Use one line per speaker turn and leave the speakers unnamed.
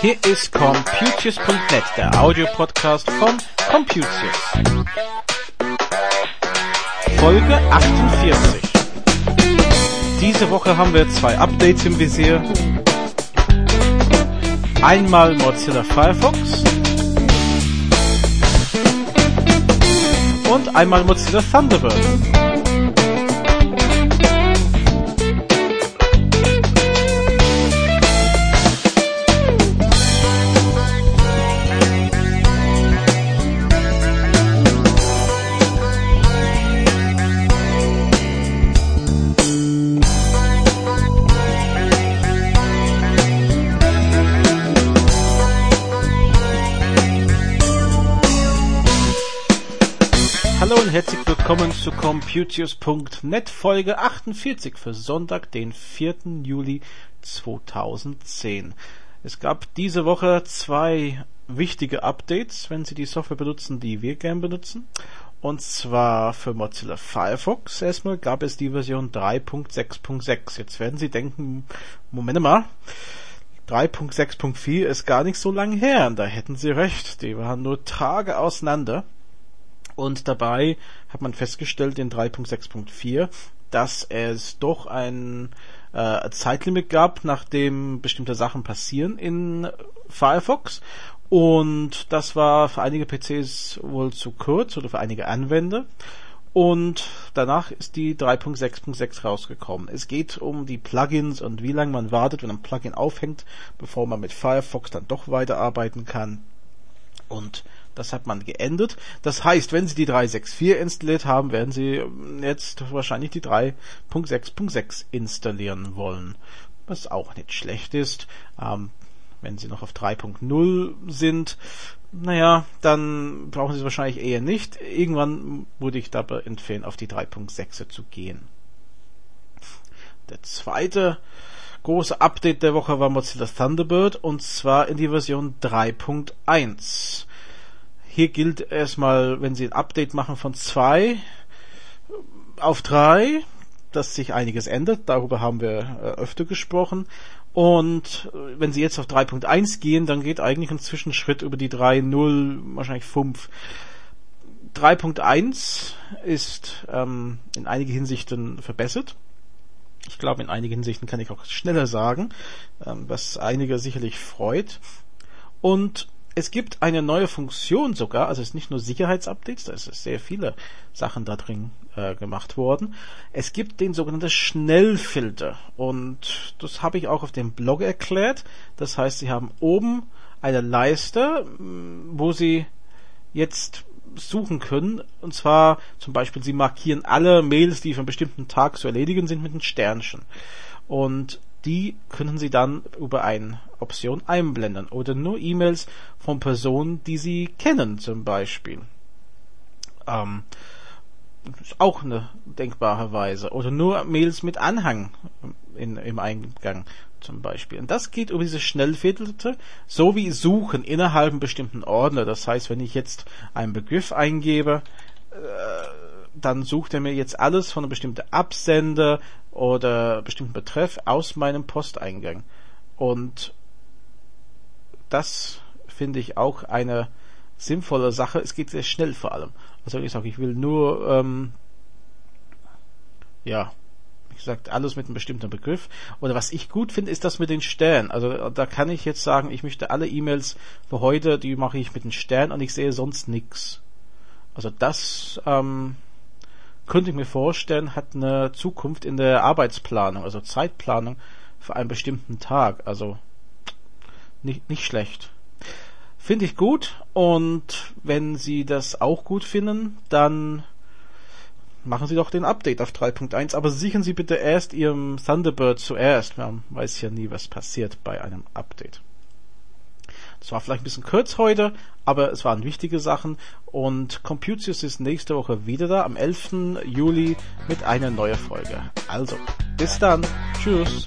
Hier ist Computius.net, der Audiopodcast von Computius. Folge 48. Diese Woche haben wir zwei Updates im Visier. Einmal Mozilla Firefox einmal Mozilla Thunderbird. Hallo und herzlich willkommen zu Computius.net Folge 48 für Sonntag, den 4. Juli 2010. Es gab diese Woche zwei wichtige Updates, wenn Sie die Software benutzen, die wir gern benutzen. Und zwar für Mozilla Firefox erstmal gab es die Version 3.6.6. Jetzt werden Sie denken, Moment mal, 3.6.4 ist gar nicht so lang her. Und da hätten Sie recht. Die waren nur Tage auseinander. Und dabei hat man festgestellt in 3.6.4, dass es doch ein äh, Zeitlimit gab, nachdem bestimmte Sachen passieren in Firefox. Und das war für einige PCs wohl zu kurz oder für einige Anwender. Und danach ist die 3.6.6 rausgekommen. Es geht um die Plugins und wie lange man wartet, wenn ein Plugin aufhängt, bevor man mit Firefox dann doch weiterarbeiten kann. Und das hat man geändert. Das heißt, wenn Sie die 364 installiert haben, werden Sie jetzt wahrscheinlich die 3.6.6 installieren wollen. Was auch nicht schlecht ist. Ähm, wenn Sie noch auf 3.0 sind, naja, dann brauchen Sie es wahrscheinlich eher nicht. Irgendwann würde ich dabei empfehlen, auf die 3.6 zu gehen. Der zweite große Update der Woche war Mozilla Thunderbird und zwar in die Version 3.1. Hier gilt erstmal, wenn Sie ein Update machen von zwei auf drei, dass sich einiges ändert. Darüber haben wir äh, öfter gesprochen. Und äh, wenn Sie jetzt auf 3.1 gehen, dann geht eigentlich ein Zwischenschritt über die 3.0, wahrscheinlich 5. 3.1 ist ähm, in einigen Hinsichten verbessert. Ich glaube, in einigen Hinsichten kann ich auch schneller sagen, ähm, was einige sicherlich freut. Und es gibt eine neue Funktion sogar, also es ist nicht nur Sicherheitsupdates, da ist sehr viele Sachen da drin äh, gemacht worden. Es gibt den sogenannten Schnellfilter und das habe ich auch auf dem Blog erklärt. Das heißt, Sie haben oben eine Leiste, wo Sie jetzt suchen können. Und zwar zum Beispiel, Sie markieren alle Mails, die für einen bestimmten Tag zu erledigen sind, mit einem Sternchen. Und die können Sie dann über eine Option einblenden oder nur E-Mails von Personen, die Sie kennen zum Beispiel. Ähm, ist auch eine denkbare Weise. Oder nur Mails mit Anhang in, im Eingang zum Beispiel. Und das geht über diese Schnellfilter, so wie Suchen innerhalb einem bestimmten Ordner. Das heißt, wenn ich jetzt einen Begriff eingebe, äh, dann sucht er mir jetzt alles von einem bestimmten Absender oder bestimmten Betreff aus meinem Posteingang. Und das finde ich auch eine sinnvolle Sache. Es geht sehr schnell vor allem. Also ich sage, ich will nur, ähm, ja, wie gesagt, alles mit einem bestimmten Begriff. Oder was ich gut finde, ist das mit den Sternen. Also da kann ich jetzt sagen, ich möchte alle E-Mails für heute, die mache ich mit den Sternen und ich sehe sonst nichts. Also das ähm, könnte ich mir vorstellen, hat eine Zukunft in der Arbeitsplanung, also Zeitplanung für einen bestimmten Tag. Also nicht, nicht schlecht. Finde ich gut und wenn Sie das auch gut finden, dann machen Sie doch den Update auf 3.1, aber sichern Sie bitte erst Ihrem Thunderbird zuerst. Man weiß ja nie, was passiert bei einem Update. Das war vielleicht ein bisschen kurz heute, aber es waren wichtige Sachen und Computius ist nächste Woche wieder da, am 11. Juli mit einer neuen Folge. Also, bis dann. Tschüss.